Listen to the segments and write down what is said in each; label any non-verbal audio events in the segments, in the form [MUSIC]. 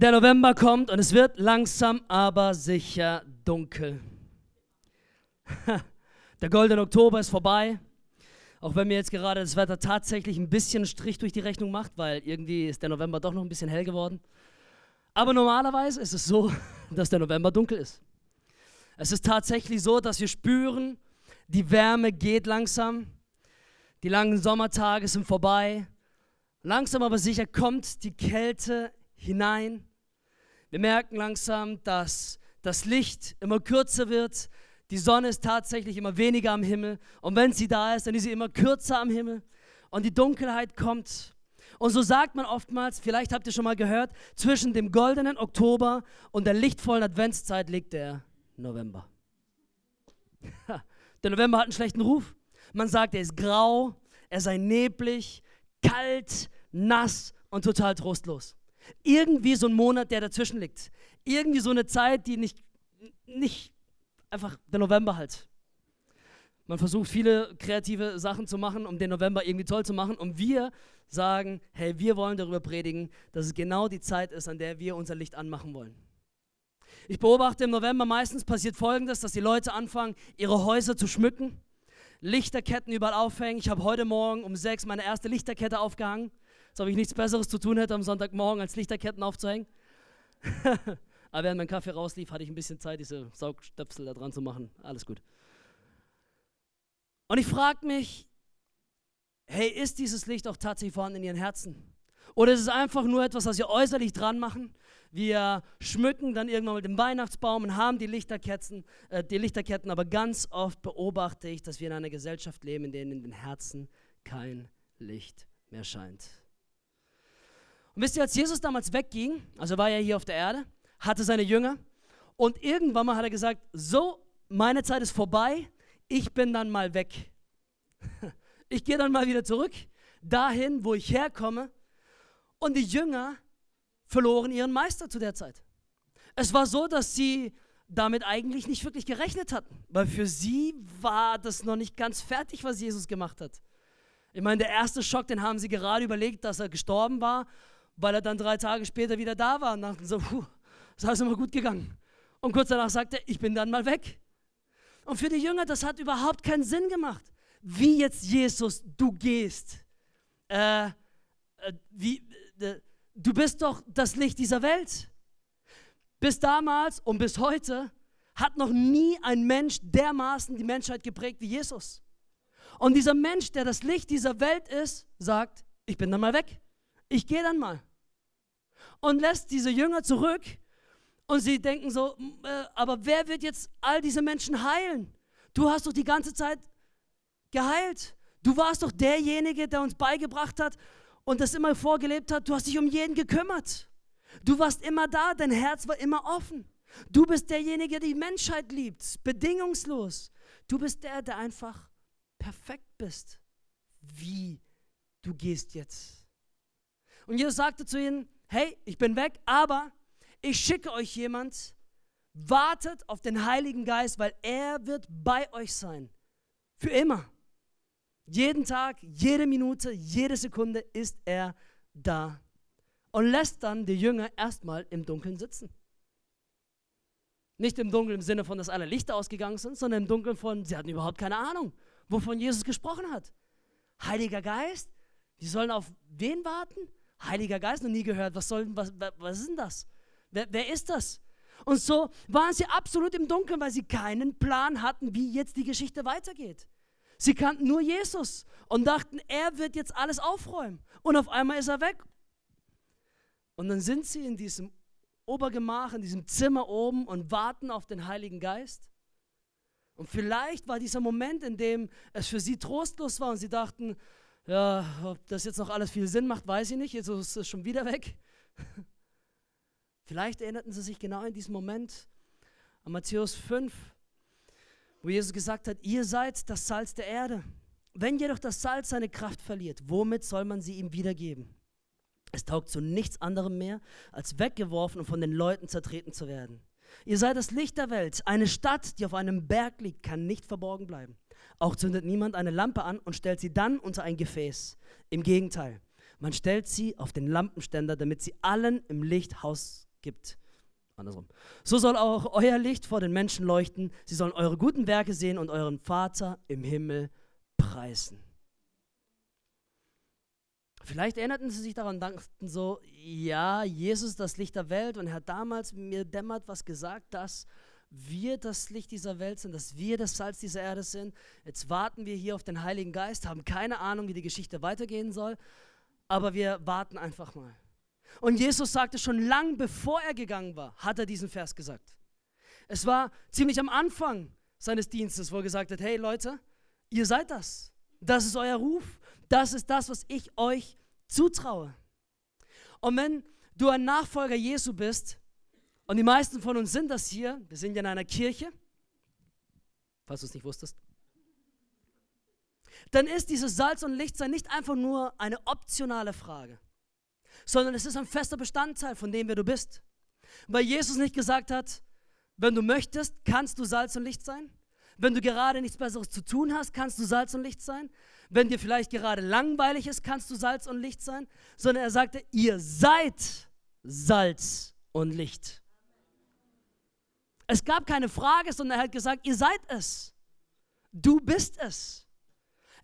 Der November kommt und es wird langsam aber sicher dunkel. [LAUGHS] Der goldene Oktober ist vorbei. Auch wenn mir jetzt gerade das Wetter tatsächlich ein bisschen Strich durch die Rechnung macht, weil irgendwie ist der November doch noch ein bisschen hell geworden. Aber normalerweise ist es so, [LAUGHS] dass der November dunkel ist. Es ist tatsächlich so, dass wir spüren, die Wärme geht langsam, die langen Sommertage sind vorbei. Langsam aber sicher kommt die Kälte hinein. Wir merken langsam, dass das Licht immer kürzer wird. Die Sonne ist tatsächlich immer weniger am Himmel. Und wenn sie da ist, dann ist sie immer kürzer am Himmel. Und die Dunkelheit kommt. Und so sagt man oftmals, vielleicht habt ihr schon mal gehört, zwischen dem goldenen Oktober und der lichtvollen Adventszeit liegt der November. Der November hat einen schlechten Ruf. Man sagt, er ist grau, er sei neblig, kalt, nass und total trostlos. Irgendwie so ein Monat, der dazwischen liegt. Irgendwie so eine Zeit, die nicht, nicht einfach der November halt. Man versucht viele kreative Sachen zu machen, um den November irgendwie toll zu machen. Und wir sagen, hey, wir wollen darüber predigen, dass es genau die Zeit ist, an der wir unser Licht anmachen wollen. Ich beobachte im November meistens passiert Folgendes, dass die Leute anfangen, ihre Häuser zu schmücken, Lichterketten überall aufhängen. Ich habe heute Morgen um sechs meine erste Lichterkette aufgehangen. Als ob ich nichts Besseres zu tun hätte am Sonntagmorgen, als Lichterketten aufzuhängen. [LAUGHS] Aber während mein Kaffee rauslief, hatte ich ein bisschen Zeit, diese Saugstöpsel da dran zu machen. Alles gut. Und ich frage mich, hey, ist dieses Licht auch tatsächlich vorhanden in ihren Herzen? Oder ist es einfach nur etwas, was wir äußerlich dran machen? Wir schmücken dann irgendwann mit dem Weihnachtsbaum und haben die Lichterketten, äh, die Lichterketten, aber ganz oft beobachte ich, dass wir in einer Gesellschaft leben, in der in den Herzen kein Licht mehr scheint. Und wisst ihr, als Jesus damals wegging, also war er hier auf der Erde, hatte seine Jünger und irgendwann mal hat er gesagt, so, meine Zeit ist vorbei, ich bin dann mal weg. [LAUGHS] Ich gehe dann mal wieder zurück, dahin, wo ich herkomme. Und die Jünger verloren ihren Meister zu der Zeit. Es war so, dass sie damit eigentlich nicht wirklich gerechnet hatten, weil für sie war das noch nicht ganz fertig, was Jesus gemacht hat. Ich meine, der erste Schock, den haben sie gerade überlegt, dass er gestorben war weil er dann drei Tage später wieder da war und dachten so, puh, das ist immer gut gegangen. Und kurz danach sagte er, ich bin dann mal weg. Und für die Jünger, das hat überhaupt keinen Sinn gemacht. Wie jetzt Jesus, du gehst. Äh, äh, wie, äh, du bist doch das Licht dieser Welt. Bis damals und bis heute hat noch nie ein Mensch dermaßen die Menschheit geprägt wie Jesus. Und dieser Mensch, der das Licht dieser Welt ist, sagt, ich bin dann mal weg. Ich gehe dann mal und lässt diese Jünger zurück. Und sie denken so, äh, aber wer wird jetzt all diese Menschen heilen? Du hast doch die ganze Zeit geheilt. Du warst doch derjenige, der uns beigebracht hat und das immer vorgelebt hat. Du hast dich um jeden gekümmert. Du warst immer da, dein Herz war immer offen. Du bist derjenige, der die Menschheit liebt, bedingungslos. Du bist der, der einfach perfekt bist. Wie du gehst jetzt. Und Jesus sagte zu ihnen, hey, ich bin weg, aber ich schicke euch jemand, wartet auf den Heiligen Geist, weil er wird bei euch sein. Für immer. Jeden Tag, jede Minute, jede Sekunde ist er da. Und lässt dann die Jünger erstmal im Dunkeln sitzen. Nicht im Dunkeln im Sinne von, dass alle Lichter ausgegangen sind, sondern im Dunkeln von, sie hatten überhaupt keine Ahnung, wovon Jesus gesprochen hat. Heiliger Geist, die sollen auf wen warten? Heiliger Geist noch nie gehört. Was, soll, was, was ist denn das? Wer, wer ist das? Und so waren sie absolut im Dunkeln, weil sie keinen Plan hatten, wie jetzt die Geschichte weitergeht. Sie kannten nur Jesus und dachten, er wird jetzt alles aufräumen. Und auf einmal ist er weg. Und dann sind sie in diesem Obergemach, in diesem Zimmer oben und warten auf den Heiligen Geist. Und vielleicht war dieser Moment, in dem es für sie trostlos war und sie dachten, ja, ob das jetzt noch alles viel Sinn macht, weiß ich nicht. Jetzt ist es schon wieder weg. [LAUGHS] Vielleicht erinnerten sie sich genau in diesem Moment an Matthäus 5, wo Jesus gesagt hat, ihr seid das Salz der Erde. Wenn jedoch das Salz seine Kraft verliert, womit soll man sie ihm wiedergeben? Es taugt zu nichts anderem mehr, als weggeworfen und von den Leuten zertreten zu werden. Ihr seid das Licht der Welt. Eine Stadt, die auf einem Berg liegt, kann nicht verborgen bleiben. Auch zündet niemand eine Lampe an und stellt sie dann unter ein Gefäß. Im Gegenteil, man stellt sie auf den Lampenständer, damit sie allen im Licht Haus, gibt. Andersrum. So soll auch euer Licht vor den Menschen leuchten. Sie sollen eure guten Werke sehen und euren Vater im Himmel preisen. Vielleicht erinnerten sie sich daran und dachten so, ja, Jesus ist das Licht der Welt und er hat damals mir dämmert was gesagt, dass wir das Licht dieser Welt sind, dass wir das Salz dieser Erde sind. Jetzt warten wir hier auf den Heiligen Geist, haben keine Ahnung, wie die Geschichte weitergehen soll, aber wir warten einfach mal. Und Jesus sagte schon lang bevor er gegangen war, hat er diesen Vers gesagt. Es war ziemlich am Anfang seines Dienstes, wo er gesagt hat, hey Leute, ihr seid das. Das ist euer Ruf. Das ist das, was ich euch zutraue. Und wenn du ein Nachfolger Jesu bist, und die meisten von uns sind das hier, wir sind ja in einer Kirche, falls du es nicht wusstest, dann ist dieses Salz und Lichtsein nicht einfach nur eine optionale Frage, sondern es ist ein fester Bestandteil von dem, wer du bist. Weil Jesus nicht gesagt hat, wenn du möchtest, kannst du Salz und Licht sein. Wenn du gerade nichts Besseres zu tun hast, kannst du Salz und Licht sein. Wenn dir vielleicht gerade langweilig ist, kannst du Salz und Licht sein, sondern er sagte, ihr seid Salz und Licht. Es gab keine Frage, sondern er hat gesagt, ihr seid es. Du bist es.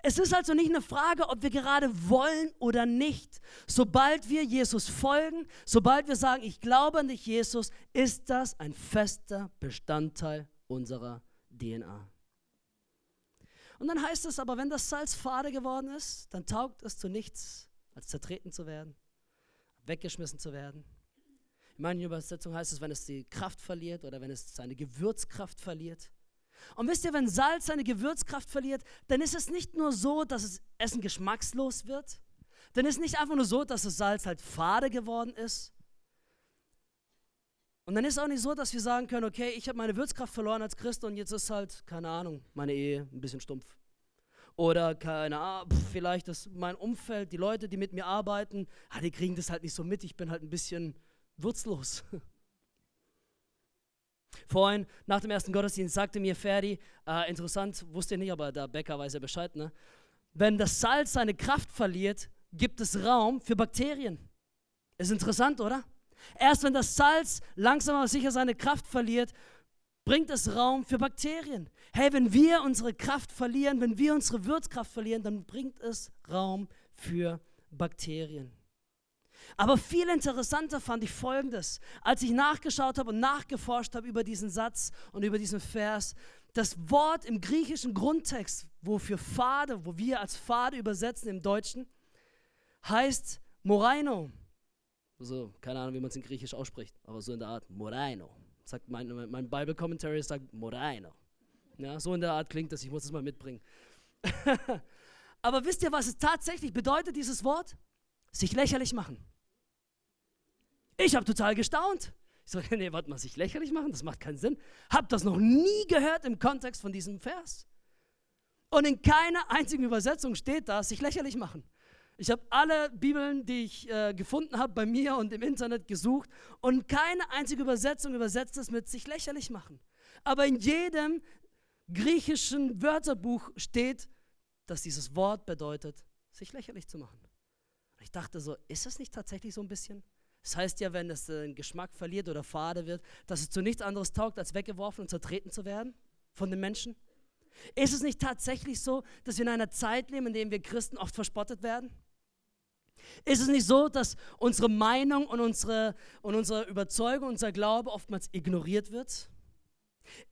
Es ist also nicht eine Frage, ob wir gerade wollen oder nicht. Sobald wir Jesus folgen, sobald wir sagen, ich glaube an dich, Jesus, ist das ein fester Bestandteil unserer DNA. Und dann heißt es aber, wenn das Salz fade geworden ist, dann taugt es zu nichts, als zertreten zu werden, weggeschmissen zu werden. In manchen Übersetzungen heißt es, wenn es die Kraft verliert oder wenn es seine Gewürzkraft verliert. Und wisst ihr, wenn Salz seine Gewürzkraft verliert, dann ist es nicht nur so, dass es Essen geschmackslos wird, dann ist es nicht einfach nur so, dass das Salz halt fade geworden ist. Und dann ist es auch nicht so, dass wir sagen können, okay, ich habe meine Würzkraft verloren als Christ und jetzt ist halt, keine Ahnung, meine Ehe ein bisschen stumpf. Oder keine Ahnung, vielleicht ist mein Umfeld, die Leute, die mit mir arbeiten, ah, die kriegen das halt nicht so mit, ich bin halt ein bisschen würzlos. Vorhin, nach dem ersten Gottesdienst, sagte mir Ferdi, äh, interessant, wusste ich nicht, aber der Bäcker weiß ja Bescheid, ne? Wenn das Salz seine Kraft verliert, gibt es Raum für Bakterien. Ist interessant, oder? Erst wenn das Salz langsam aber sicher seine Kraft verliert, bringt es Raum für Bakterien. Hey, wenn wir unsere Kraft verlieren, wenn wir unsere Würzkraft verlieren, dann bringt es Raum für Bakterien. Aber viel interessanter fand ich Folgendes, als ich nachgeschaut habe und nachgeforscht habe über diesen Satz und über diesen Vers. Das Wort im griechischen Grundtext, wofür Pfade, wo wir als Pfade übersetzen im Deutschen, heißt Moraino. So, keine Ahnung, wie man es in Griechisch ausspricht, aber so in der Art Moraino. Sagt mein, mein Bible Commentary sagt Moraino. Ja, so in der Art klingt das, ich muss es mal mitbringen. [LAUGHS] aber wisst ihr, was es tatsächlich bedeutet, dieses Wort? Sich lächerlich machen. Ich habe total gestaunt. Ich so, [LAUGHS] nee, warte mal, sich lächerlich machen, das macht keinen Sinn. Hab das noch nie gehört im Kontext von diesem Vers. Und in keiner einzigen Übersetzung steht da, sich lächerlich machen. Ich habe alle Bibeln, die ich äh, gefunden habe, bei mir und im Internet gesucht und keine einzige Übersetzung übersetzt es mit sich lächerlich machen. Aber in jedem griechischen Wörterbuch steht, dass dieses Wort bedeutet, sich lächerlich zu machen. Ich dachte so, ist das nicht tatsächlich so ein bisschen? Das heißt ja, wenn es den Geschmack verliert oder fade wird, dass es zu nichts anderes taugt, als weggeworfen und zertreten zu werden von den Menschen. Ist es nicht tatsächlich so, dass wir in einer Zeit leben, in der wir Christen oft verspottet werden? Ist es nicht so, dass unsere Meinung und unsere, und unsere Überzeugung, unser Glaube oftmals ignoriert wird?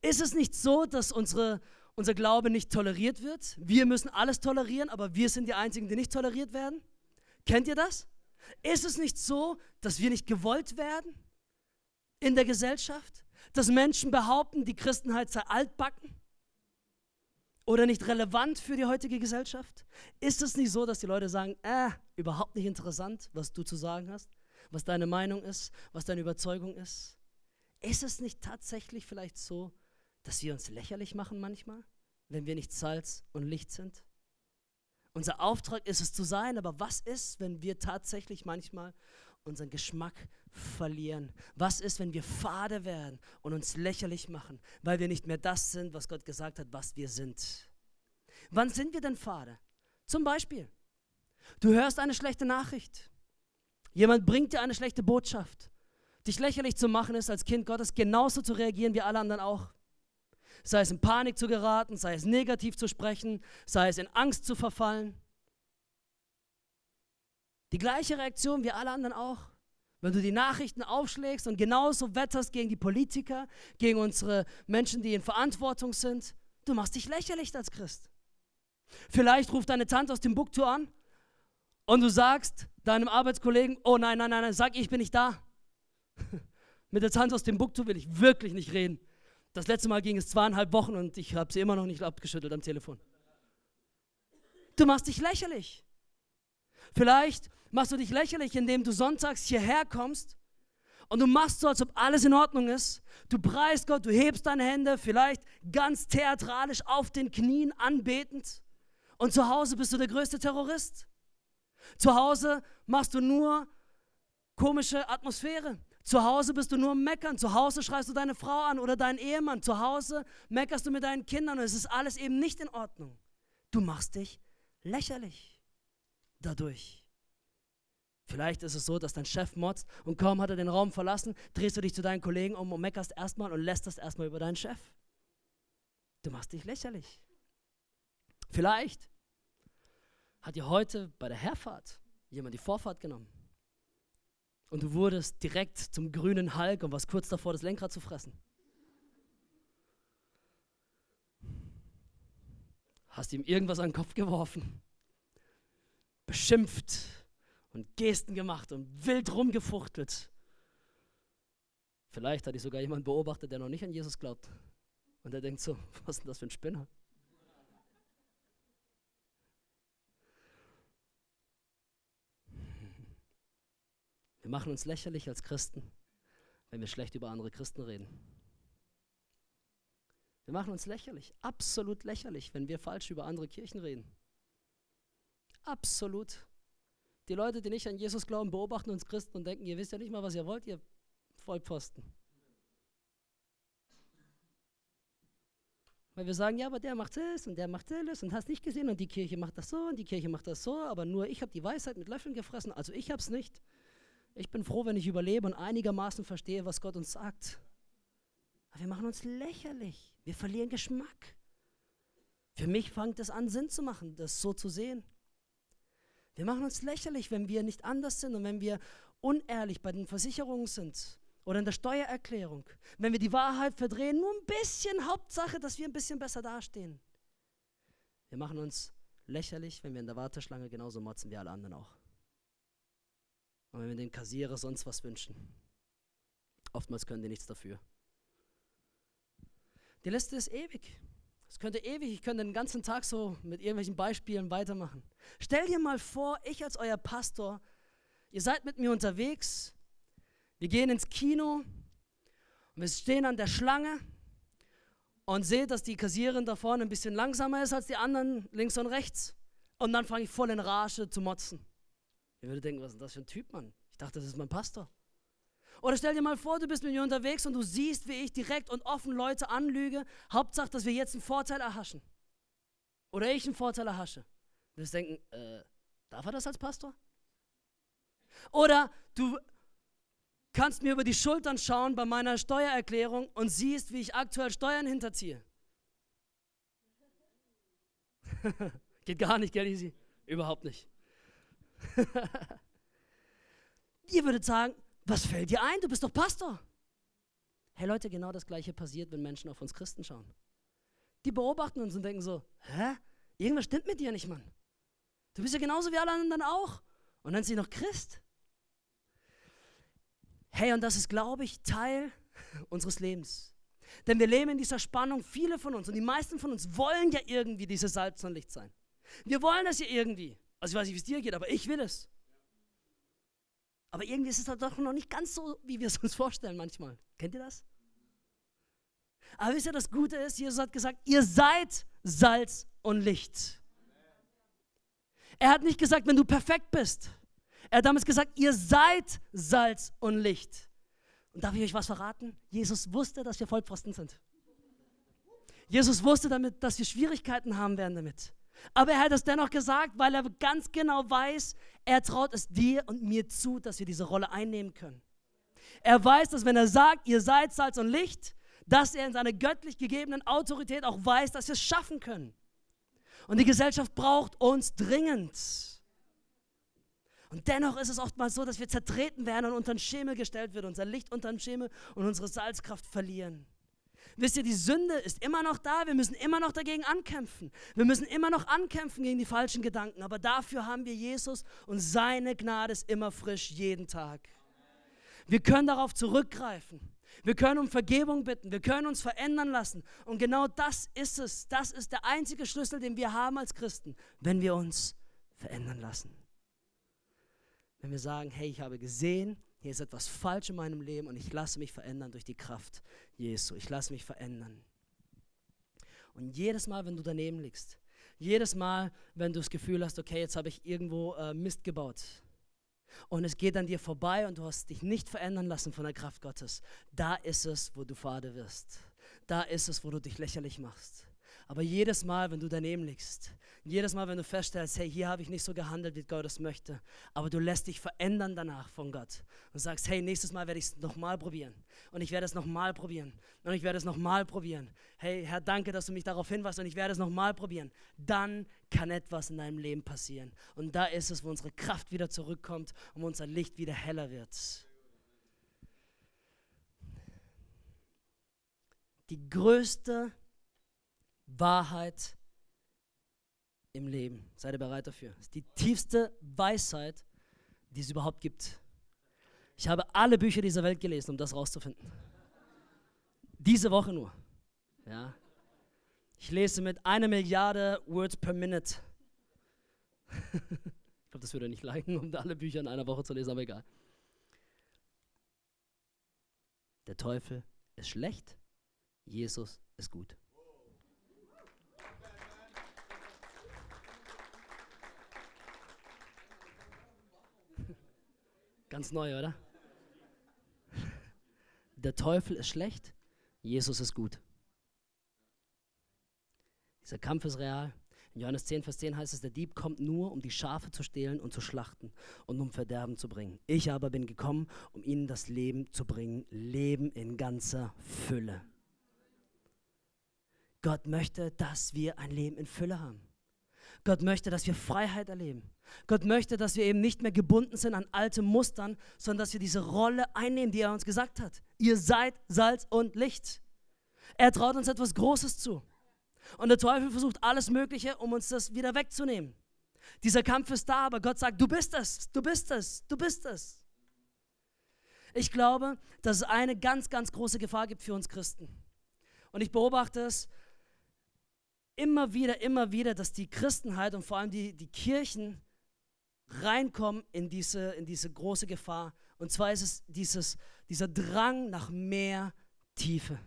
Ist es nicht so, dass unsere, unser Glaube nicht toleriert wird? Wir müssen alles tolerieren, aber wir sind die Einzigen, die nicht toleriert werden? Kennt ihr das? Ist es nicht so, dass wir nicht gewollt werden in der Gesellschaft? Dass Menschen behaupten, die Christenheit sei altbacken? oder nicht relevant für die heutige Gesellschaft? Ist es nicht so, dass die Leute sagen, äh, überhaupt nicht interessant, was du zu sagen hast, was deine Meinung ist, was deine Überzeugung ist? Ist es nicht tatsächlich vielleicht so, dass wir uns lächerlich machen manchmal, wenn wir nicht Salz und Licht sind? Unser Auftrag ist es zu sein, aber was ist, wenn wir tatsächlich manchmal unseren Geschmack verlieren? Was ist, wenn wir fade werden und uns lächerlich machen, weil wir nicht mehr das sind, was Gott gesagt hat, was wir sind? Wann sind wir denn fade? Zum Beispiel, du hörst eine schlechte Nachricht. Jemand bringt dir eine schlechte Botschaft. dich lächerlich zu machen, ist als Kind Gottes genauso zu reagieren wie alle anderen auch. Sei es in Panik zu geraten, sei es negativ zu sprechen, sei es in Angst zu verfallen. Die gleiche Reaktion wie alle anderen auch. Wenn du die Nachrichten aufschlägst und genauso wetterst gegen die Politiker, gegen unsere Menschen, die in Verantwortung sind, du machst dich lächerlich als Christ. Vielleicht ruft deine Tante aus dem Timbuktu an und du sagst deinem Arbeitskollegen, oh nein, nein, nein, nein, sag ich bin nicht da. [LAUGHS] Mit der Tante aus dem Timbuktu will ich wirklich nicht reden. Das letzte Mal ging es zweieinhalb Wochen und ich habe sie immer noch nicht abgeschüttelt am Telefon. Du machst dich lächerlich. Vielleicht machst du dich lächerlich, indem du sonntags hierher kommst und du machst so, als ob alles in Ordnung ist. Du preist Gott, du hebst deine Hände, vielleicht ganz theatralisch auf den Knien anbetend. Und zu Hause bist du der größte Terrorist. Zu Hause machst du nur komische Atmosphäre. Zu Hause bist du nur meckern. Zu Hause schreist du deine Frau an oder deinen Ehemann. Zu Hause meckerst du mit deinen Kindern und es ist alles eben nicht in Ordnung. Du machst dich lächerlich dadurch. Vielleicht ist es so, dass dein Chef motzt und kaum hat er den Raum verlassen, drehst du dich zu deinen Kollegen um und meckerst erstmal und lässt das erstmal über deinen Chef. Du machst dich lächerlich. Vielleicht hat dir heute bei der Herfahrt jemand die Vorfahrt genommen. Und du wurdest direkt zum grünen Hulk und warst kurz davor, das Lenkrad zu fressen. Hast ihm irgendwas an den Kopf geworfen, beschimpft und Gesten gemacht und wild rumgefuchtelt. Vielleicht hat dich sogar jemand beobachtet, der noch nicht an Jesus glaubt. Und der denkt so, [LAUGHS] was ist denn das für ein Spinner? Wir machen uns lächerlich als Christen, wenn wir schlecht über andere Christen reden. Wir machen uns lächerlich, absolut lächerlich, wenn wir falsch über andere Kirchen reden. Absolut. Die Leute, die nicht an Jesus glauben, beobachten uns Christen und denken, ihr wisst ja nicht mal, was ihr wollt, ihr Vollpfosten. Weil wir sagen, ja, aber der macht das und der macht das und hast nicht gesehen und die Kirche macht das so und die Kirche macht das so, aber nur ich habe die Weisheit mit Löffeln gefressen, also ich habe es nicht. Ich bin froh, wenn ich überlebe und einigermaßen verstehe, was Gott uns sagt. Aber wir machen uns lächerlich. Wir verlieren Geschmack. Für mich fängt es an, Sinn zu machen, das so zu sehen. Wir machen uns lächerlich, wenn wir nicht anders sind und wenn wir unehrlich bei den Versicherungen sind oder in der Steuererklärung. Wenn wir die Wahrheit verdrehen, nur ein bisschen Hauptsache, dass wir ein bisschen besser dastehen. Wir machen uns lächerlich, wenn wir in der Warteschlange genauso motzen wie alle anderen auch. Und wenn wir den Kassierer sonst was wünschen. Oftmals können die nichts dafür. Die Liste ist ewig. Es könnte ewig, ich könnte den ganzen Tag so mit irgendwelchen Beispielen weitermachen. Stell dir mal vor, ich als euer Pastor, ihr seid mit mir unterwegs, wir gehen ins Kino und wir stehen an der Schlange und seht, dass die Kassiererin da vorne ein bisschen langsamer ist als die anderen links und rechts. Und dann fange ich voll in Rage zu motzen. Ihr würdet denken, was ist das für ein Typ, Mann? Ich dachte, das ist mein Pastor. Oder stell dir mal vor, du bist mit mir unterwegs und du siehst, wie ich direkt und offen Leute anlüge. Hauptsache, dass wir jetzt einen Vorteil erhaschen. Oder ich einen Vorteil erhasche. Du wirst denken, äh, darf er das als Pastor? Oder du kannst mir über die Schultern schauen bei meiner Steuererklärung und siehst, wie ich aktuell Steuern hinterziehe. [LAUGHS] Geht gar nicht, gell, Easy? Überhaupt nicht. [LAUGHS] Ihr würdet sagen, was fällt dir ein? Du bist doch Pastor. Hey Leute, genau das gleiche passiert, wenn Menschen auf uns Christen schauen. Die beobachten uns und denken so, hä? Irgendwas stimmt mit dir nicht, Mann. Du bist ja genauso wie alle anderen auch. Und dann sie noch Christ. Hey, und das ist, glaube ich, Teil [LAUGHS] unseres Lebens. Denn wir leben in dieser Spannung, viele von uns und die meisten von uns wollen ja irgendwie dieses Salz und Licht sein. Wir wollen das ja irgendwie. Also ich weiß nicht, wie es dir geht, aber ich will es. Aber irgendwie ist es doch noch nicht ganz so, wie wir es uns vorstellen manchmal. Kennt ihr das? Aber wisst ihr, das Gute ist, Jesus hat gesagt, ihr seid Salz und Licht. Er hat nicht gesagt, wenn du perfekt bist. Er hat damals gesagt, ihr seid Salz und Licht. Und darf ich euch was verraten? Jesus wusste, dass wir Vollpfosten sind. Jesus wusste damit, dass wir Schwierigkeiten haben werden damit. Aber er hat es dennoch gesagt, weil er ganz genau weiß, er traut es dir und mir zu, dass wir diese Rolle einnehmen können. Er weiß, dass wenn er sagt, ihr seid Salz und Licht, dass er in seiner göttlich gegebenen Autorität auch weiß, dass wir es schaffen können. Und die Gesellschaft braucht uns dringend. Und dennoch ist es oftmals so, dass wir zertreten werden und unter den Schemel gestellt wird, unser Licht unter den Schemel und unsere Salzkraft verlieren. Wisst ihr, die Sünde ist immer noch da. Wir müssen immer noch dagegen ankämpfen. Wir müssen immer noch ankämpfen gegen die falschen Gedanken. Aber dafür haben wir Jesus und seine Gnade ist immer frisch jeden Tag. Wir können darauf zurückgreifen. Wir können um Vergebung bitten. Wir können uns verändern lassen. Und genau das ist es. Das ist der einzige Schlüssel, den wir haben als Christen, wenn wir uns verändern lassen. Wenn wir sagen, hey, ich habe gesehen, hier ist etwas falsch in meinem Leben und ich lasse mich verändern durch die Kraft Jesu. Ich lasse mich verändern. Und jedes Mal, wenn du daneben liegst, jedes Mal, wenn du das Gefühl hast, okay, jetzt habe ich irgendwo äh, Mist gebaut und es geht an dir vorbei und du hast dich nicht verändern lassen von der Kraft Gottes, da ist es, wo du Vater wirst. Da ist es, wo du dich lächerlich machst. Aber jedes Mal, wenn du daneben liegst, jedes Mal, wenn du feststellst, hey, hier habe ich nicht so gehandelt, wie Gott es möchte, aber du lässt dich verändern danach von Gott und sagst, hey, nächstes Mal werde ich es nochmal probieren und ich werde es nochmal probieren und ich werde es nochmal probieren. Hey, Herr, danke, dass du mich darauf hinweist und ich werde es nochmal probieren. Dann kann etwas in deinem Leben passieren. Und da ist es, wo unsere Kraft wieder zurückkommt und unser Licht wieder heller wird. Die größte Wahrheit im Leben. Seid ihr bereit dafür? Das ist die tiefste Weisheit, die es überhaupt gibt. Ich habe alle Bücher dieser Welt gelesen, um das rauszufinden. Diese Woche nur. Ja. Ich lese mit einer Milliarde Words per Minute. ich glaube, das würde nicht leiden, um alle Bücher in einer Woche zu lesen, aber egal. Der Teufel ist schlecht, Jesus ist gut. Ganz neu, oder? Der Teufel ist schlecht, Jesus ist gut. Dieser Kampf ist real. In Johannes 10, Vers 10 heißt es, der Dieb kommt nur, um die Schafe zu stehlen und zu schlachten und um Verderben zu bringen. Ich aber bin gekommen, um ihnen das Leben zu bringen, Leben in ganzer Fülle. Gott möchte, dass wir ein Leben in Fülle haben. Gott möchte, dass wir Freiheit erleben. Gott möchte, dass wir eben nicht mehr gebunden sind an alte Mustern, sondern dass wir diese Rolle einnehmen, die er uns gesagt hat. Ihr seid Salz und Licht. Er traut uns etwas Großes zu. Und der Teufel versucht alles Mögliche, um uns das wieder wegzunehmen. Dieser Kampf ist da, aber Gott sagt, du bist es, du bist es, du bist es. Ich glaube, dass es eine ganz, ganz große Gefahr gibt für uns Christen. Und ich beobachte es immer wieder, immer wieder, dass die Christenheit und vor allem die, die Kirchen reinkommen in diese, in diese große Gefahr. Und zwar ist es dieses, dieser Drang nach mehr Tiefe.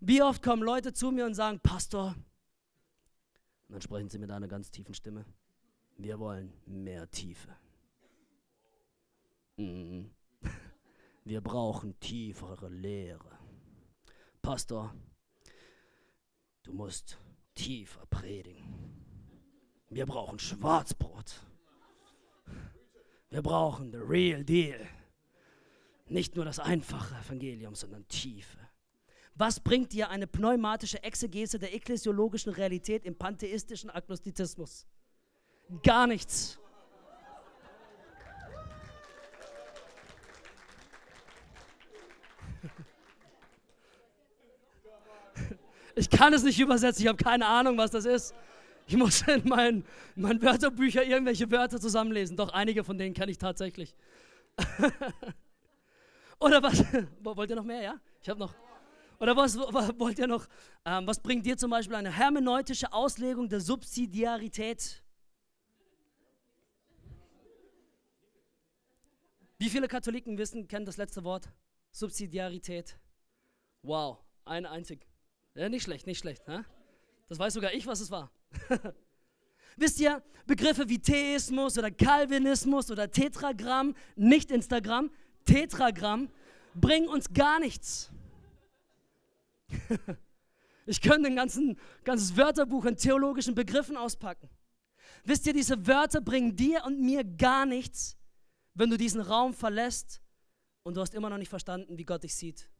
Wie oft kommen Leute zu mir und sagen, Pastor, und dann sprechen sie mit einer ganz tiefen Stimme, wir wollen mehr Tiefe. Mhm. [LAUGHS] Wir brauchen tiefere Lehre. Pastor, du musst tiefer predigen. Wir brauchen Schwarzbrot. Wir brauchen the real deal. Nicht nur das einfache Evangelium, sondern Tiefe. Was bringt dir eine pneumatische Exegese der ekklesiologischen Realität im pantheistischen Agnostizismus? Gar nichts. Ich kann es nicht übersetzen, ich habe keine Ahnung, was das ist. Ich muss in meinen, meinen Wörterbücher irgendwelche Wörter zusammenlesen. Doch einige von denen kenne ich tatsächlich. [LAUGHS] Oder was? Wollt ihr noch mehr, ja? Ich habe noch. Oder was wollt ihr noch? Ähm, was bringt dir zum Beispiel eine hermeneutische Auslegung der Subsidiarität? Wie viele Katholiken wissen, kennen das letzte Wort? Subsidiarität. Wow, ein einzig. Ja, nicht schlecht, nicht schlecht. Ne? Das weiß sogar ich, was es war. [LAUGHS] Wisst ihr, Begriffe wie Theismus oder Calvinismus oder Tetragramm, nicht Instagram, Tetragramm, bringen uns gar nichts. [LAUGHS] ich könnte ein ganzen, ganzes Wörterbuch an theologischen Begriffen auspacken. Wisst ihr, diese Wörter bringen dir und mir gar nichts, wenn du diesen Raum verlässt und du hast immer noch nicht verstanden, wie Gott dich sieht.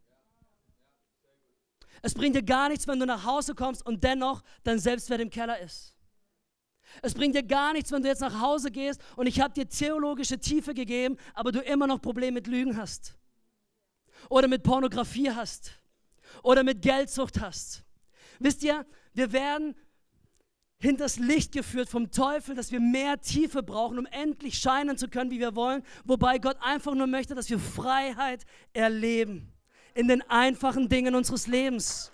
Es bringt dir gar nichts, wenn du nach Hause kommst und dennoch dein Selbstwert im Keller ist. Es bringt dir gar nichts, wenn du jetzt nach Hause gehst und ich habe dir theologische Tiefe gegeben, aber du immer noch Probleme mit Lügen hast. Oder mit Pornografie hast. Oder mit Geldsucht hast. Wisst ihr, wir werden hinters Licht geführt vom Teufel, dass wir mehr Tiefe brauchen, um endlich scheinen zu können, wie wir wollen, wobei Gott einfach nur möchte, dass wir Freiheit erleben in den einfachen Dingen unseres Lebens.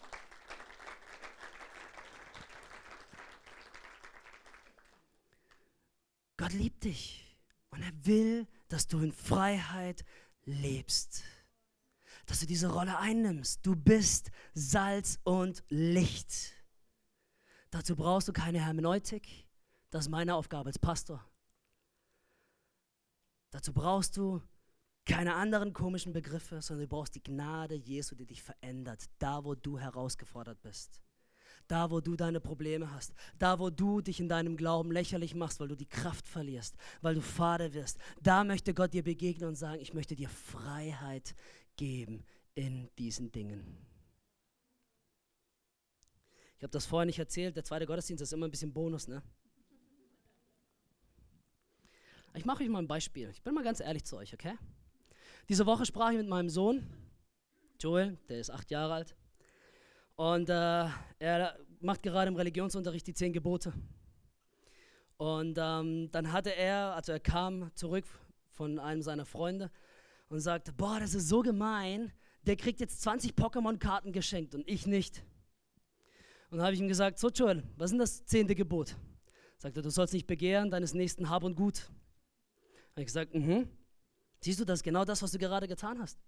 Gott liebt dich und er will, dass du in Freiheit lebst. Dass du diese Rolle einnimmst. Du bist Salz und Licht. Dazu brauchst du keine Hermeneutik. Das ist meine Aufgabe als Pastor. Dazu brauchst du keine anderen komischen Begriffe, sondern du brauchst die Gnade Jesu, die dich verändert, da wo du herausgefordert bist da wo du deine Probleme hast, da wo du dich in deinem Glauben lächerlich machst, weil du die Kraft verlierst, weil du Vater wirst, da möchte Gott dir begegnen und sagen, ich möchte dir Freiheit geben in diesen Dingen. Ich habe das vorher nicht erzählt, der zweite Gottesdienst ist immer ein bisschen Bonus, ne? Ich mache euch mal ein Beispiel. Ich bin mal ganz ehrlich zu euch, okay? Diese Woche sprach ich mit meinem Sohn, Joel, der ist acht Jahre alt. Und äh, er macht gerade im Religionsunterricht die zehn Gebote. Und ähm, dann hatte er, also er kam zurück von einem seiner Freunde und sagte, boah, das ist so gemein, der kriegt jetzt 20 Pokémon-Karten geschenkt und ich nicht. Und dann habe ich ihm gesagt, so Joel, was ist denn das zehnte Gebot? Sagte, du sollst nicht begehren deines nächsten Hab und Gut. Habe ich gesagt, mhm. Siehst du, das ist genau das, was du gerade getan hast.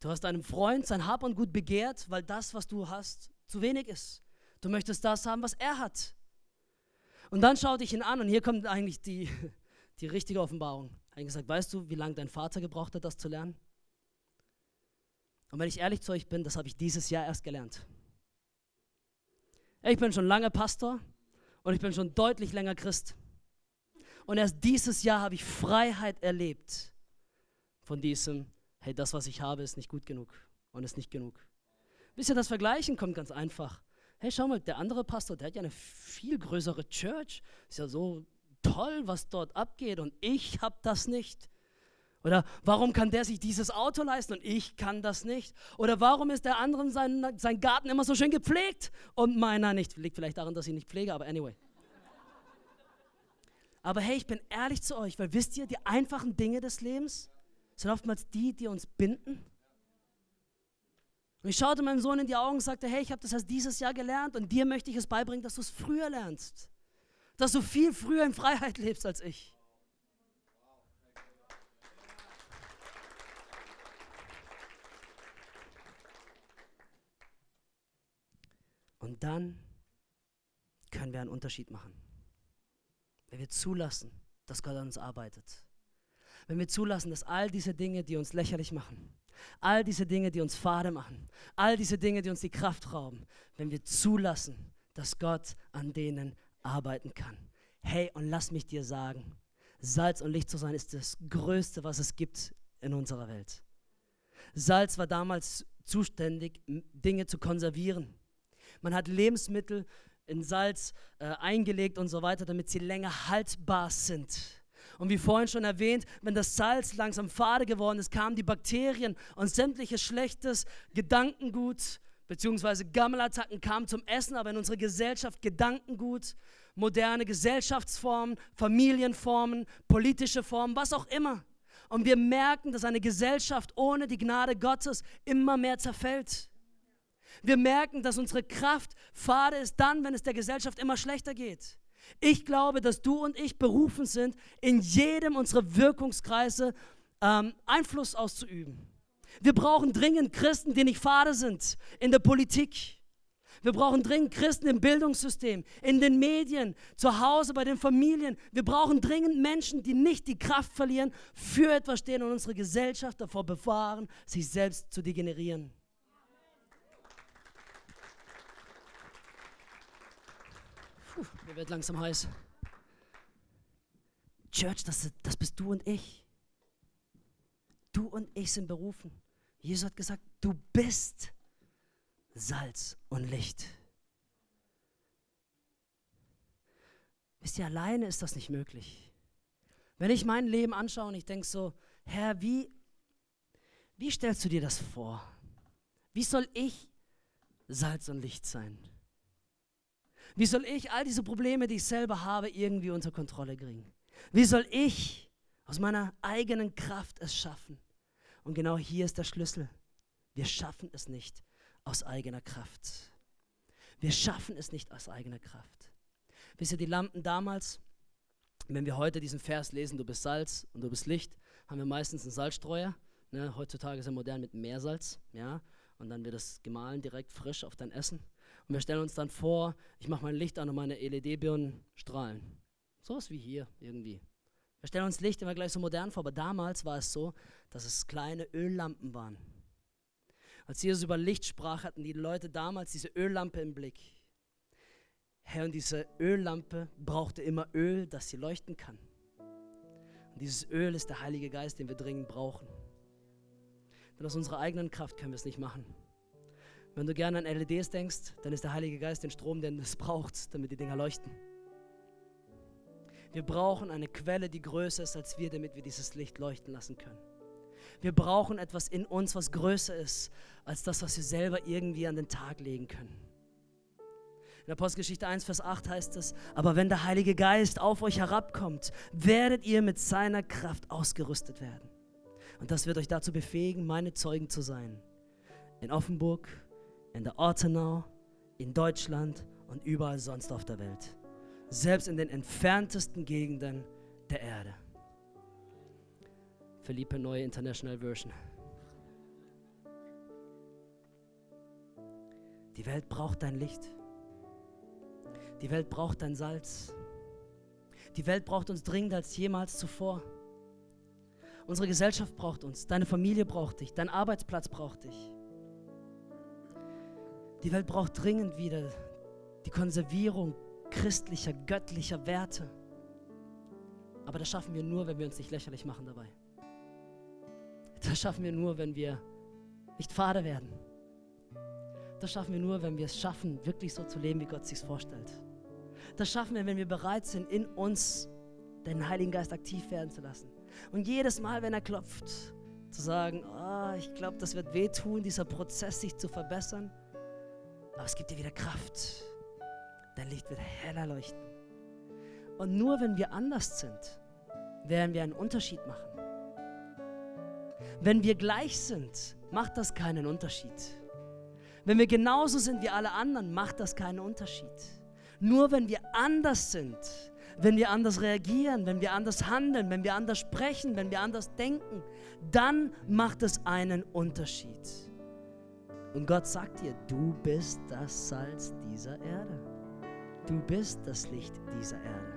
Du hast deinem Freund sein Hab und Gut begehrt, weil das, was du hast, zu wenig ist. Du möchtest das haben, was er hat. Und dann schaute ich ihn an und hier kommt eigentlich die, [LAUGHS] die richtige Offenbarung. Er hat gesagt, weißt du, wie lange dein Vater gebraucht hat, das zu lernen? Und wenn ich ehrlich zu euch bin, das habe ich dieses Jahr erst gelernt. Ich bin schon lange Pastor und ich bin schon deutlich länger Christ. Und erst dieses Jahr habe ich Freiheit erlebt von diesem hey, das, was ich habe, ist nicht gut genug und ist nicht genug. Wisst ihr, das Vergleichen kommt ganz einfach. Hey, schau mal, der andere Pastor, der hat ja eine viel größere Church. Ist ja so toll, was dort abgeht und ich habe das nicht. Oder warum kann der sich dieses Auto leisten und ich kann das nicht? Oder warum ist der andere sein, sein Garten immer so schön gepflegt und meiner nicht? Liegt vielleicht daran, dass ich nicht pflege, aber anyway. Aber hey, ich bin ehrlich zu euch, weil wisst ihr, die einfachen Dinge des Lebens, sind oftmals die, die uns binden. Und ich schaute meinem Sohn in die Augen und sagte, hey, ich habe das erst dieses Jahr gelernt und dir möchte ich es beibringen, dass du es früher lernst. Dass du viel früher in Freiheit lebst als ich. Und dann können wir einen Unterschied machen. Wenn wir zulassen, dass Gott an uns arbeitet wenn wir zulassen, dass all diese Dinge, die uns lächerlich machen, all diese Dinge, die uns fade machen, all diese Dinge, die uns die Kraft rauben, wenn wir zulassen, dass Gott an denen arbeiten kann. Hey, und lass mich dir sagen, Salz und Licht zu sein ist das Größte, was es gibt in unserer Welt. Salz war damals zuständig, Dinge zu konservieren. Man hat Lebensmittel in Salz äh, eingelegt und so weiter, damit sie länger haltbar sind. Und wie vorhin schon erwähnt, wenn das Salz langsam fade geworden ist, kamen die Bakterien und sämtliches schlechtes Gedankengut beziehungsweise Gammelattacken kamen zum Essen, aber in unserer Gesellschaft Gedankengut, moderne Gesellschaftsformen, Familienformen, politische Formen, was auch immer. Und wir merken, dass eine Gesellschaft ohne die Gnade Gottes immer mehr zerfällt. Wir merken, dass unsere Kraft fade ist dann, wenn es der Gesellschaft immer schlechter geht. Ich glaube, dass du und ich berufen sind, in jedem unserer Wirkungskreise ähm, Einfluss auszuüben. Wir brauchen dringend Christen, die nicht Vater sind in der Politik. Wir brauchen dringend Christen im Bildungssystem, in den Medien, zu Hause, bei den Familien. Wir brauchen dringend Menschen, die nicht die Kraft verlieren, für etwas stehen und unsere Gesellschaft davor bewahren, sich selbst zu degenerieren. Puh, mir wird langsam heiß. Church, das, das bist du und ich. Du und ich sind berufen. Jesus hat gesagt, du bist Salz und Licht. Wisst ihr, alleine ist das nicht möglich. Wenn ich mein Leben anschaue und ich denke so, Herr, wie, wie stellst du dir das vor? Wie soll ich Salz und Licht sein? Wie soll ich all diese Probleme, die ich selber habe, irgendwie unter Kontrolle kriegen? Wie soll ich aus meiner eigenen Kraft es schaffen? Und genau hier ist der Schlüssel. Wir schaffen es nicht aus eigener Kraft. Wir schaffen es nicht aus eigener Kraft. Wisst ihr, die Lampen damals, wenn wir heute diesen Vers lesen, du bist Salz und du bist Licht, haben wir meistens einen Salzstreuer. Ne? Heutzutage ist er modern mit Meersalz. Ja? Und dann wird das gemahlen direkt frisch auf dein Essen. Und wir stellen uns dann vor, ich mache mein Licht an und meine LED-Birnen strahlen. So ist wie hier irgendwie. Wir stellen uns Licht immer gleich so modern vor, aber damals war es so, dass es kleine Öllampen waren. Als Jesus über Licht sprach, hatten die Leute damals diese Öllampe im Blick. Herr, und diese Öllampe brauchte immer Öl, das sie leuchten kann. Und dieses Öl ist der Heilige Geist, den wir dringend brauchen. Denn aus unserer eigenen Kraft können wir es nicht machen. Wenn du gerne an LEDs denkst, dann ist der Heilige Geist den Strom, den es braucht, damit die Dinger leuchten. Wir brauchen eine Quelle, die größer ist als wir, damit wir dieses Licht leuchten lassen können. Wir brauchen etwas in uns, was größer ist als das, was wir selber irgendwie an den Tag legen können. In Apostelgeschichte 1, Vers 8 heißt es, aber wenn der Heilige Geist auf euch herabkommt, werdet ihr mit seiner Kraft ausgerüstet werden. Und das wird euch dazu befähigen, meine Zeugen zu sein. In Offenburg, in der Ortenau, in Deutschland und überall sonst auf der Welt. Selbst in den entferntesten Gegenden der Erde. Philippe Neue International Version. Die Welt braucht dein Licht. Die Welt braucht dein Salz. Die Welt braucht uns dringender als jemals zuvor. Unsere Gesellschaft braucht uns. Deine Familie braucht dich. Dein Arbeitsplatz braucht dich. Die Welt braucht dringend wieder die Konservierung christlicher, göttlicher Werte. Aber das schaffen wir nur, wenn wir uns nicht lächerlich machen dabei. Das schaffen wir nur, wenn wir nicht fade werden. Das schaffen wir nur, wenn wir es schaffen, wirklich so zu leben, wie Gott sich vorstellt. Das schaffen wir, wenn wir bereit sind, in uns den Heiligen Geist aktiv werden zu lassen. Und jedes Mal, wenn er klopft, zu sagen, oh, ich glaube, das wird wehtun, dieser Prozess sich zu verbessern. Aber es gibt dir wieder Kraft. Dein Licht wird heller leuchten. Und nur wenn wir anders sind, werden wir einen Unterschied machen. Wenn wir gleich sind, macht das keinen Unterschied. Wenn wir genauso sind wie alle anderen, macht das keinen Unterschied. Nur wenn wir anders sind, wenn wir anders reagieren, wenn wir anders handeln, wenn wir anders sprechen, wenn wir anders denken, dann macht es einen Unterschied. Und Gott sagt dir, du bist das Salz dieser Erde. Du bist das Licht dieser Erde.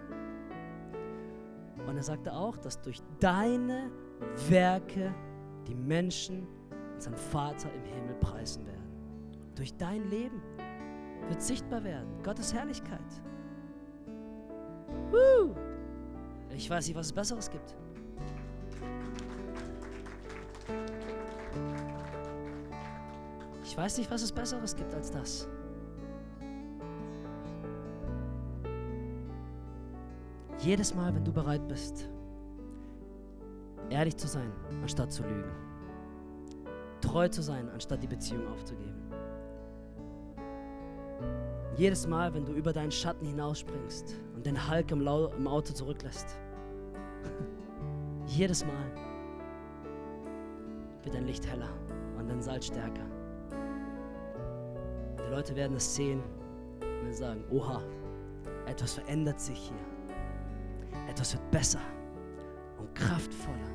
Und er sagte auch, dass durch deine Werke die Menschen unseren Vater im Himmel preisen werden. Durch dein Leben wird sichtbar werden Gottes Herrlichkeit. Woo! Ich weiß nicht, was es Besseres gibt. Ich weiß nicht, was es Besseres gibt als das. Jedes Mal, wenn du bereit bist, ehrlich zu sein, anstatt zu lügen. Treu zu sein, anstatt die Beziehung aufzugeben. Jedes Mal, wenn du über deinen Schatten hinausspringst und den Hulk im, Lau im Auto zurücklässt. Jedes Mal wird dein Licht heller und dein Salz stärker. Die Leute werden es sehen und sagen, oha, etwas verändert sich hier. Etwas wird besser und kraftvoller.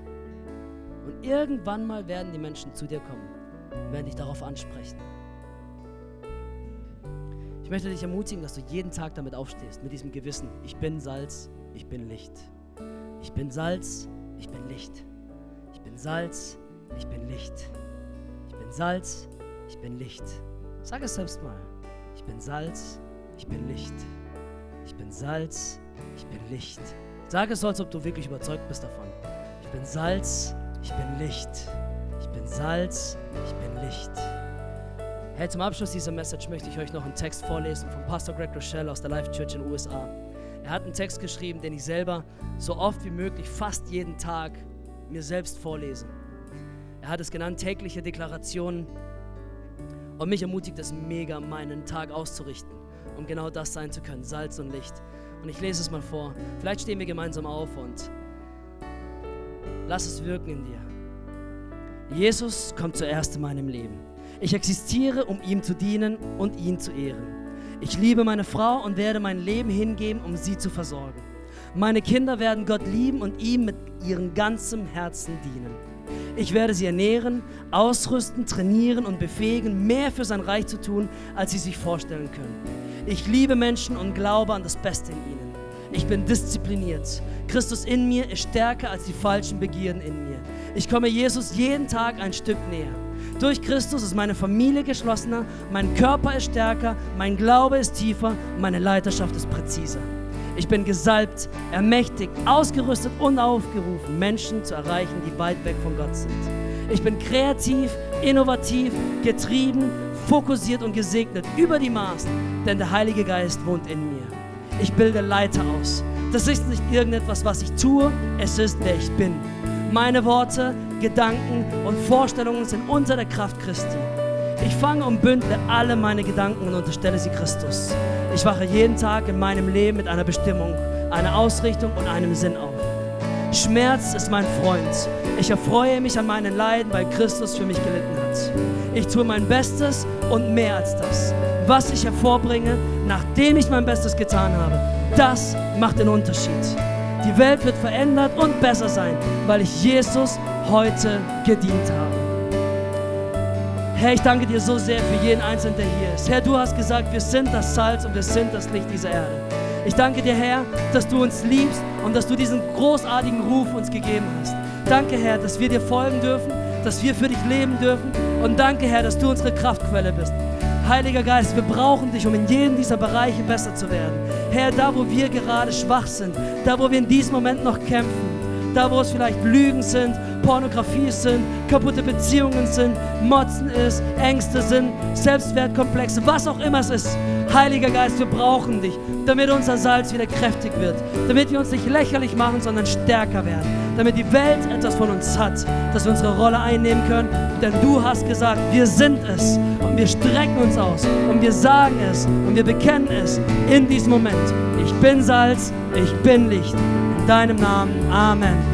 Und irgendwann mal werden die Menschen zu dir kommen und werden dich darauf ansprechen. Ich möchte dich ermutigen, dass du jeden Tag damit aufstehst, mit diesem Gewissen. Ich bin Salz, ich bin Licht. Ich bin Salz, ich bin Licht. Ich bin Salz, ich bin Licht. Ich bin Salz, ich bin Licht. Sag es selbst mal. Ich bin Salz, ich bin Licht. Ich bin Salz, ich bin Licht. Sag es so, als ob du wirklich überzeugt bist davon. Ich bin Salz, ich bin Licht. Ich bin Salz, ich bin Licht. Hey, zum Abschluss dieser Message möchte ich euch noch einen Text vorlesen von Pastor Greg Rochelle aus der Life Church in den USA. Er hat einen Text geschrieben, den ich selber so oft wie möglich, fast jeden Tag, mir selbst vorlese. Er hat es genannt tägliche Deklarationen und mich ermutigt es mega, meinen Tag auszurichten, um genau das sein zu können, Salz und Licht. Und ich lese es mal vor. Vielleicht stehen wir gemeinsam auf und lass es wirken in dir. Jesus kommt zuerst in meinem Leben. Ich existiere, um ihm zu dienen und ihn zu ehren. Ich liebe meine Frau und werde mein Leben hingeben, um sie zu versorgen. Meine Kinder werden Gott lieben und ihm mit ihrem ganzen Herzen dienen. Ich werde sie ernähren, ausrüsten, trainieren und befähigen, mehr für sein Reich zu tun, als sie sich vorstellen können. Ich liebe Menschen und glaube an das Beste in ihnen. Ich bin diszipliniert. Christus in mir ist stärker als die falschen Begierden in mir. Ich komme Jesus jeden Tag ein Stück näher. Durch Christus ist meine Familie geschlossener, mein Körper ist stärker, mein Glaube ist tiefer, meine Leiterschaft ist präziser. Ich bin gesalbt, ermächtigt, ausgerüstet und aufgerufen, Menschen zu erreichen, die weit weg von Gott sind. Ich bin kreativ, innovativ, getrieben, fokussiert und gesegnet über die Maßen, denn der Heilige Geist wohnt in mir. Ich bilde Leiter aus. Das ist nicht irgendetwas, was ich tue, es ist, wer ich bin. Meine Worte, Gedanken und Vorstellungen sind unter der Kraft Christi. Ich fange und bündle alle meine Gedanken und unterstelle sie Christus. Ich wache jeden Tag in meinem Leben mit einer Bestimmung, einer Ausrichtung und einem Sinn auf. Schmerz ist mein Freund. Ich erfreue mich an meinen Leiden, weil Christus für mich gelitten hat. Ich tue mein Bestes und mehr als das. Was ich hervorbringe, nachdem ich mein Bestes getan habe, das macht den Unterschied. Die Welt wird verändert und besser sein, weil ich Jesus heute gedient habe. Herr, ich danke dir so sehr für jeden Einzelnen, der hier ist. Herr, du hast gesagt, wir sind das Salz und wir sind das Licht dieser Erde. Ich danke dir, Herr, dass du uns liebst und dass du diesen großartigen Ruf uns gegeben hast. Danke, Herr, dass wir dir folgen dürfen, dass wir für dich leben dürfen. Und danke, Herr, dass du unsere Kraftquelle bist. Heiliger Geist, wir brauchen dich, um in jedem dieser Bereiche besser zu werden. Herr, da wo wir gerade schwach sind, da wo wir in diesem Moment noch kämpfen, da wo es vielleicht Lügen sind, Pornografie sind, kaputte Beziehungen sind, Motzen ist, Ängste sind, Selbstwertkomplexe, was auch immer es ist. Heiliger Geist, wir brauchen dich, damit unser Salz wieder kräftig wird, damit wir uns nicht lächerlich machen, sondern stärker werden, damit die Welt etwas von uns hat, dass wir unsere Rolle einnehmen können, denn du hast gesagt, wir sind es und wir strecken uns aus und wir sagen es und wir bekennen es in diesem Moment. Ich bin Salz, ich bin Licht. In deinem Namen. Amen.